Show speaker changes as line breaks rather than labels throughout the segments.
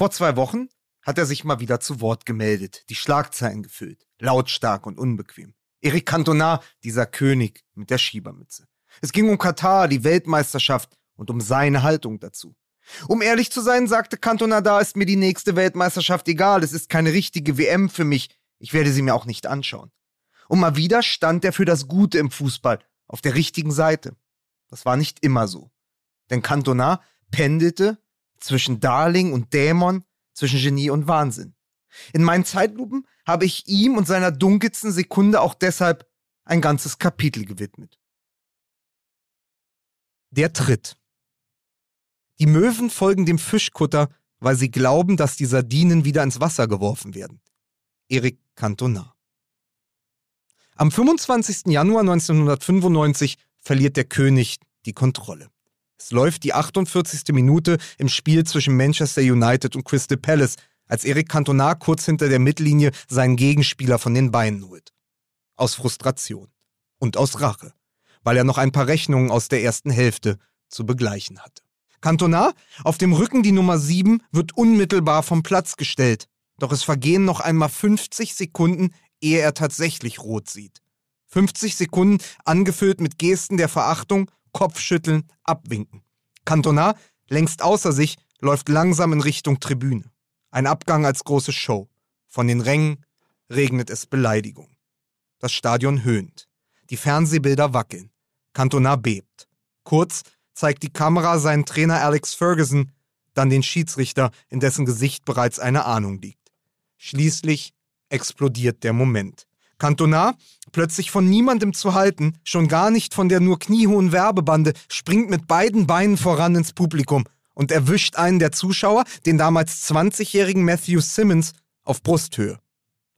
Vor zwei Wochen hat er sich mal wieder zu Wort gemeldet, die Schlagzeilen gefüllt, lautstark und unbequem. Eric Cantona, dieser König mit der Schiebermütze. Es ging um Katar, die Weltmeisterschaft und um seine Haltung dazu. Um ehrlich zu sein, sagte Cantona, da ist mir die nächste Weltmeisterschaft egal, es ist keine richtige WM für mich, ich werde sie mir auch nicht anschauen. Und mal wieder stand er für das Gute im Fußball, auf der richtigen Seite. Das war nicht immer so. Denn Cantona pendelte zwischen Darling und Dämon, zwischen Genie und Wahnsinn. In meinen Zeitlupen habe ich ihm und seiner dunkelsten Sekunde auch deshalb ein ganzes Kapitel gewidmet. Der Tritt. Die Möwen folgen dem Fischkutter, weil sie glauben, dass die Sardinen wieder ins Wasser geworfen werden. Eric Cantona. Am 25. Januar 1995 verliert der König die Kontrolle. Es läuft die 48. Minute im Spiel zwischen Manchester United und Crystal Palace, als Eric Cantona kurz hinter der Mittellinie seinen Gegenspieler von den Beinen holt. Aus Frustration. Und aus Rache. Weil er noch ein paar Rechnungen aus der ersten Hälfte zu begleichen hatte. Cantona, auf dem Rücken die Nummer 7, wird unmittelbar vom Platz gestellt. Doch es vergehen noch einmal 50 Sekunden, ehe er tatsächlich rot sieht. 50 Sekunden angefüllt mit Gesten der Verachtung, Kopfschütteln, Abwinken. Cantona, längst außer sich, läuft langsam in Richtung Tribüne. Ein Abgang als große Show. Von den Rängen regnet es Beleidigung. Das Stadion höhnt. Die Fernsehbilder wackeln. Cantona bebt. Kurz zeigt die Kamera seinen Trainer Alex Ferguson, dann den Schiedsrichter, in dessen Gesicht bereits eine Ahnung liegt. Schließlich explodiert der Moment. Cantona, plötzlich von niemandem zu halten, schon gar nicht von der nur kniehohen Werbebande, springt mit beiden Beinen voran ins Publikum und erwischt einen der Zuschauer, den damals 20-jährigen Matthew Simmons, auf Brusthöhe.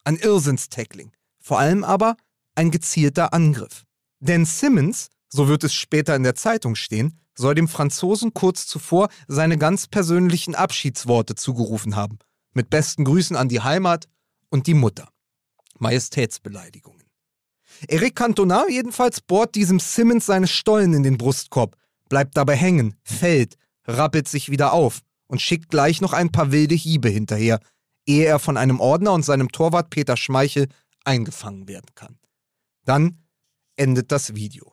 Ein Irrsinnstackling. Vor allem aber ein gezielter Angriff. Denn Simmons, so wird es später in der Zeitung stehen, soll dem Franzosen kurz zuvor seine ganz persönlichen Abschiedsworte zugerufen haben. Mit besten Grüßen an die Heimat und die Mutter. Majestätsbeleidigungen. Eric Cantona jedenfalls bohrt diesem Simmons seine Stollen in den Brustkorb, bleibt dabei hängen, fällt, rappelt sich wieder auf und schickt gleich noch ein paar wilde Hiebe hinterher, ehe er von einem Ordner und seinem Torwart Peter Schmeichel eingefangen werden kann. Dann endet das Video.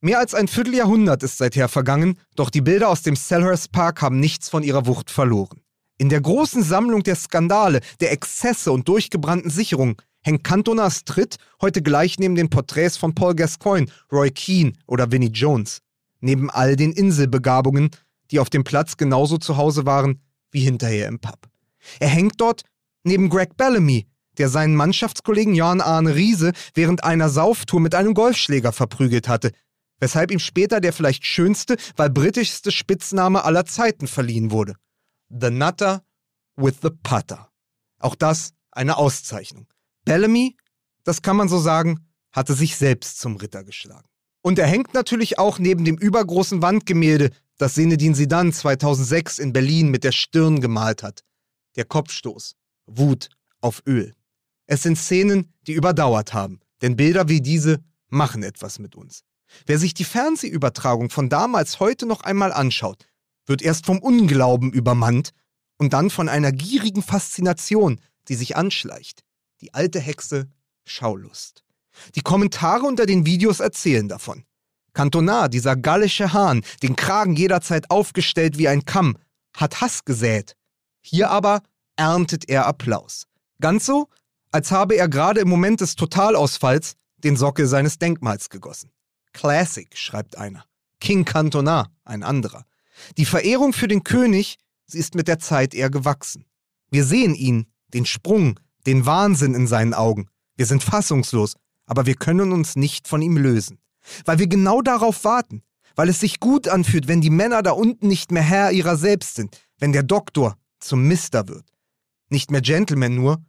Mehr als ein Vierteljahrhundert ist seither vergangen, doch die Bilder aus dem Selhurst Park haben nichts von ihrer Wucht verloren. In der großen Sammlung der Skandale, der Exzesse und durchgebrannten Sicherungen hängt Cantonas Tritt heute gleich neben den Porträts von Paul Gascoigne, Roy Keane oder Vinnie Jones. Neben all den Inselbegabungen, die auf dem Platz genauso zu Hause waren wie hinterher im Pub. Er hängt dort neben Greg Bellamy, der seinen Mannschaftskollegen Jan Arne Riese während einer Sauftour mit einem Golfschläger verprügelt hatte, weshalb ihm später der vielleicht schönste, weil britischste Spitzname aller Zeiten verliehen wurde. The Nutter with the Putter. Auch das eine Auszeichnung. Bellamy, das kann man so sagen, hatte sich selbst zum Ritter geschlagen. Und er hängt natürlich auch neben dem übergroßen Wandgemälde, das Sinedin Sidan 2006 in Berlin mit der Stirn gemalt hat. Der Kopfstoß. Wut auf Öl. Es sind Szenen, die überdauert haben, denn Bilder wie diese machen etwas mit uns. Wer sich die Fernsehübertragung von damals heute noch einmal anschaut, wird erst vom Unglauben übermannt und dann von einer gierigen Faszination, die sich anschleicht. Die alte Hexe Schaulust. Die Kommentare unter den Videos erzählen davon. Cantona, dieser gallische Hahn, den Kragen jederzeit aufgestellt wie ein Kamm, hat Hass gesät. Hier aber erntet er Applaus. Ganz so, als habe er gerade im Moment des Totalausfalls den Sockel seines Denkmals gegossen. Classic, schreibt einer. King Cantona, ein anderer. Die Verehrung für den König, sie ist mit der Zeit eher gewachsen. Wir sehen ihn, den Sprung, den Wahnsinn in seinen Augen. Wir sind fassungslos, aber wir können uns nicht von ihm lösen. Weil wir genau darauf warten. Weil es sich gut anfühlt, wenn die Männer da unten nicht mehr Herr ihrer selbst sind. Wenn der Doktor zum Mister wird. Nicht mehr Gentleman nur,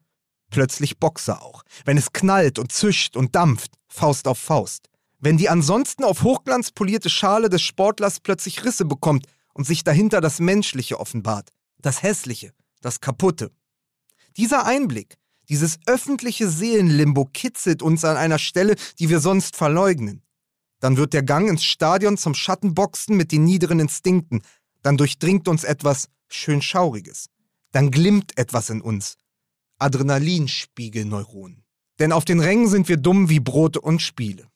plötzlich Boxer auch. Wenn es knallt und zischt und dampft, Faust auf Faust. Wenn die ansonsten auf Hochglanz polierte Schale des Sportlers plötzlich Risse bekommt und sich dahinter das Menschliche offenbart. Das Hässliche, das Kaputte. Dieser Einblick, dieses öffentliche Seelenlimbo kitzelt uns an einer Stelle, die wir sonst verleugnen. Dann wird der Gang ins Stadion zum Schattenboxen mit den niederen Instinkten. Dann durchdringt uns etwas schön Schauriges. dann glimmt etwas in uns. Adrenalinspiegelneuronen. Denn auf den Rängen sind wir dumm wie Brote und Spiele.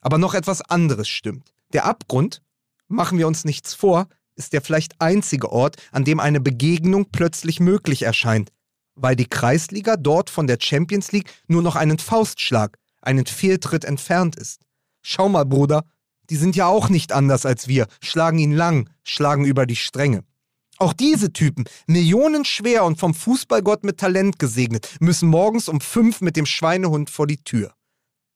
Aber noch etwas anderes stimmt. Der Abgrund, machen wir uns nichts vor, ist der vielleicht einzige Ort, an dem eine Begegnung plötzlich möglich erscheint, weil die Kreisliga dort von der Champions League nur noch einen Faustschlag, einen Fehltritt entfernt ist. Schau mal, Bruder, die sind ja auch nicht anders als wir, schlagen ihn lang, schlagen über die Stränge. Auch diese Typen, millionenschwer und vom Fußballgott mit Talent gesegnet, müssen morgens um fünf mit dem Schweinehund vor die Tür.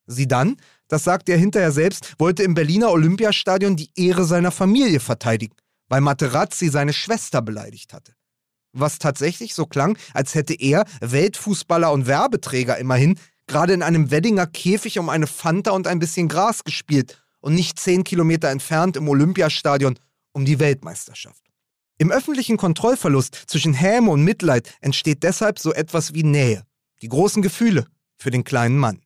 Sie dann, das sagt er hinterher selbst, wollte im Berliner Olympiastadion die Ehre seiner Familie verteidigen, weil Materazzi seine Schwester beleidigt hatte. Was tatsächlich so klang, als hätte er, Weltfußballer und Werbeträger immerhin, gerade in einem Weddinger Käfig um eine Fanta und ein bisschen Gras gespielt und nicht zehn Kilometer entfernt im Olympiastadion um die Weltmeisterschaft. Im öffentlichen Kontrollverlust zwischen Häme und Mitleid entsteht deshalb so etwas wie Nähe, die großen Gefühle für den kleinen Mann.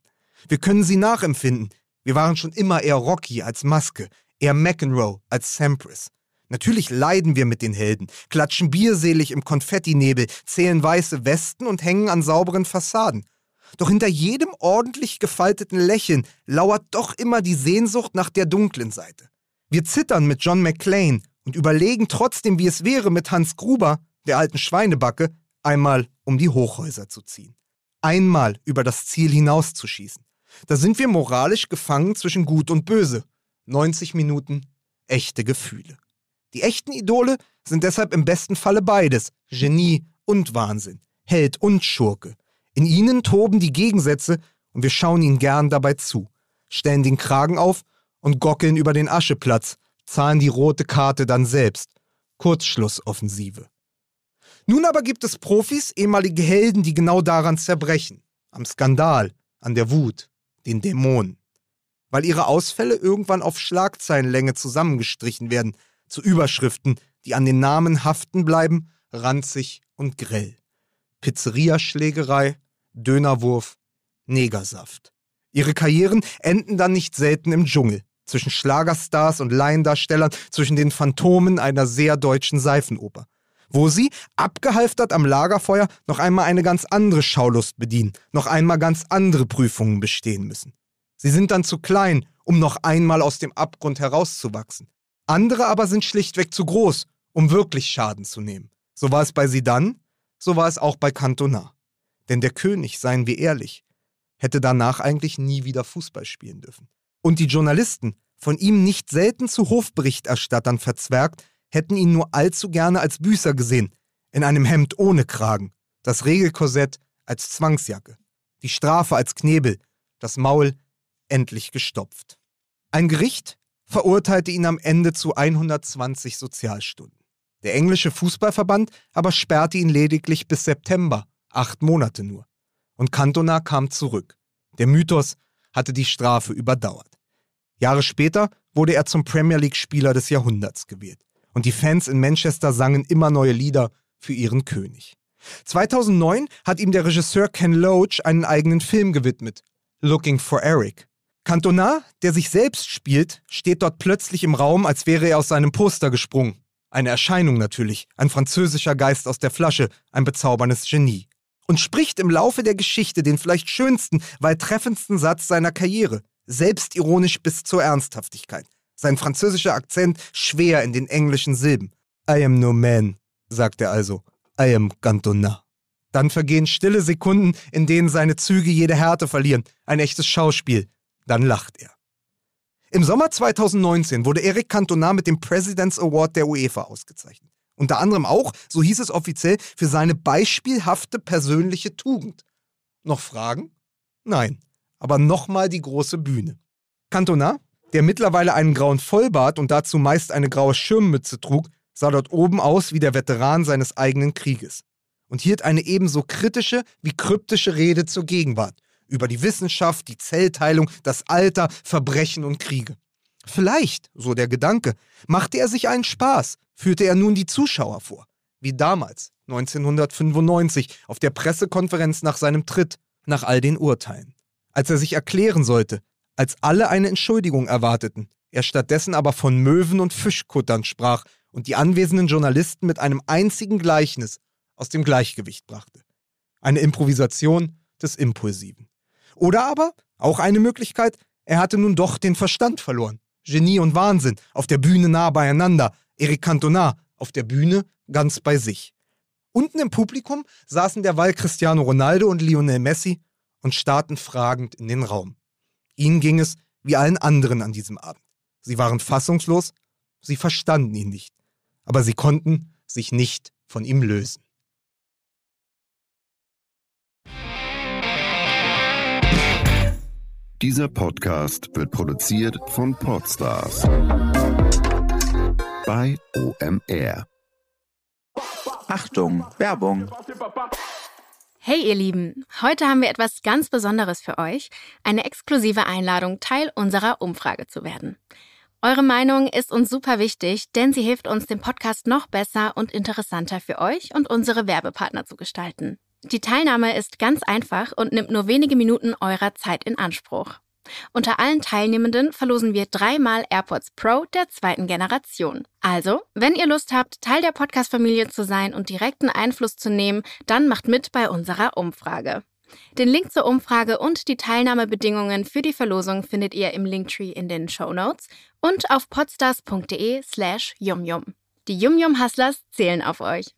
Wir können sie nachempfinden. Wir waren schon immer eher Rocky als Maske, eher McEnroe als Sampras. Natürlich leiden wir mit den Helden, klatschen bierselig im Konfettinebel, zählen weiße Westen und hängen an sauberen Fassaden. Doch hinter jedem ordentlich gefalteten Lächeln lauert doch immer die Sehnsucht nach der dunklen Seite. Wir zittern mit John McClane und überlegen trotzdem, wie es wäre, mit Hans Gruber, der alten Schweinebacke, einmal um die Hochhäuser zu ziehen. Einmal über das Ziel hinauszuschießen. Da sind wir moralisch gefangen zwischen Gut und Böse. 90 Minuten echte Gefühle. Die echten Idole sind deshalb im besten Falle beides, Genie und Wahnsinn, Held und Schurke. In ihnen toben die Gegensätze und wir schauen ihnen gern dabei zu, stellen den Kragen auf und gockeln über den Ascheplatz, zahlen die rote Karte dann selbst. Kurzschlussoffensive. Nun aber gibt es Profis, ehemalige Helden, die genau daran zerbrechen. Am Skandal, an der Wut, den Dämonen. Weil ihre Ausfälle irgendwann auf Schlagzeilenlänge zusammengestrichen werden, zu Überschriften, die an den Namen haften bleiben, ranzig und grell. Pizzeriaschlägerei, Dönerwurf, Negersaft. Ihre Karrieren enden dann nicht selten im Dschungel, zwischen Schlagerstars und Laiendarstellern, zwischen den Phantomen einer sehr deutschen Seifenoper, wo sie, abgehalftert am Lagerfeuer, noch einmal eine ganz andere Schaulust bedienen, noch einmal ganz andere Prüfungen bestehen müssen. Sie sind dann zu klein, um noch einmal aus dem Abgrund herauszuwachsen. Andere aber sind schlichtweg zu groß, um wirklich Schaden zu nehmen. So war es bei Sidan, so war es auch bei Cantona. Denn der König, seien wir ehrlich, hätte danach eigentlich nie wieder Fußball spielen dürfen. Und die Journalisten, von ihm nicht selten zu Hofberichterstattern verzwergt, hätten ihn nur allzu gerne als Büßer gesehen, in einem Hemd ohne Kragen, das Regelkorsett als Zwangsjacke, die Strafe als Knebel, das Maul endlich gestopft. Ein Gericht verurteilte ihn am Ende zu 120 Sozialstunden. Der englische Fußballverband aber sperrte ihn lediglich bis September, acht Monate nur. Und Cantona kam zurück. Der Mythos hatte die Strafe überdauert. Jahre später wurde er zum Premier League-Spieler des Jahrhunderts gewählt. Und die Fans in Manchester sangen immer neue Lieder für ihren König. 2009 hat ihm der Regisseur Ken Loach einen eigenen Film gewidmet, Looking for Eric. Cantona, der sich selbst spielt, steht dort plötzlich im Raum, als wäre er aus seinem Poster gesprungen. Eine Erscheinung natürlich, ein französischer Geist aus der Flasche, ein bezauberndes Genie. Und spricht im Laufe der Geschichte den vielleicht schönsten, weil treffendsten Satz seiner Karriere selbstironisch bis zur Ernsthaftigkeit. Sein französischer Akzent schwer in den englischen Silben. I am no man, sagt er also. I am Cantona. Dann vergehen stille Sekunden, in denen seine Züge jede Härte verlieren. Ein echtes Schauspiel. Dann lacht er. Im Sommer 2019 wurde Eric Cantona mit dem President's Award der UEFA ausgezeichnet. Unter anderem auch, so hieß es offiziell, für seine beispielhafte persönliche Tugend. Noch Fragen? Nein aber nochmal die große Bühne. Cantona, der mittlerweile einen grauen Vollbart und dazu meist eine graue Schirmmütze trug, sah dort oben aus wie der Veteran seines eigenen Krieges und hielt eine ebenso kritische wie kryptische Rede zur Gegenwart über die Wissenschaft, die Zellteilung, das Alter, Verbrechen und Kriege. Vielleicht, so der Gedanke, machte er sich einen Spaß, führte er nun die Zuschauer vor, wie damals, 1995, auf der Pressekonferenz nach seinem Tritt, nach all den Urteilen als er sich erklären sollte, als alle eine Entschuldigung erwarteten, er stattdessen aber von Möwen und Fischkuttern sprach und die anwesenden Journalisten mit einem einzigen Gleichnis aus dem Gleichgewicht brachte. Eine Improvisation des Impulsiven. Oder aber, auch eine Möglichkeit, er hatte nun doch den Verstand verloren. Genie und Wahnsinn, auf der Bühne nah beieinander, Eric Cantona, auf der Bühne ganz bei sich. Unten im Publikum saßen derweil Cristiano Ronaldo und Lionel Messi und starrten fragend in den Raum. Ihnen ging es wie allen anderen an diesem Abend. Sie waren fassungslos, sie verstanden ihn nicht, aber sie konnten sich nicht von ihm lösen.
Dieser Podcast wird produziert von Podstars bei OMR.
Achtung, Werbung.
Hey ihr Lieben, heute haben wir etwas ganz Besonderes für euch, eine exklusive Einladung, Teil unserer Umfrage zu werden. Eure Meinung ist uns super wichtig, denn sie hilft uns, den Podcast noch besser und interessanter für euch und unsere Werbepartner zu gestalten. Die Teilnahme ist ganz einfach und nimmt nur wenige Minuten eurer Zeit in Anspruch. Unter allen Teilnehmenden verlosen wir dreimal AirPods Pro der zweiten Generation. Also, wenn ihr Lust habt, Teil der Podcast-Familie zu sein und direkten Einfluss zu nehmen, dann macht mit bei unserer Umfrage. Den Link zur Umfrage und die Teilnahmebedingungen für die Verlosung findet ihr im Linktree in den Show Notes und auf podstars.de slash yumyum. Die Yum Yum Hustlers zählen auf euch.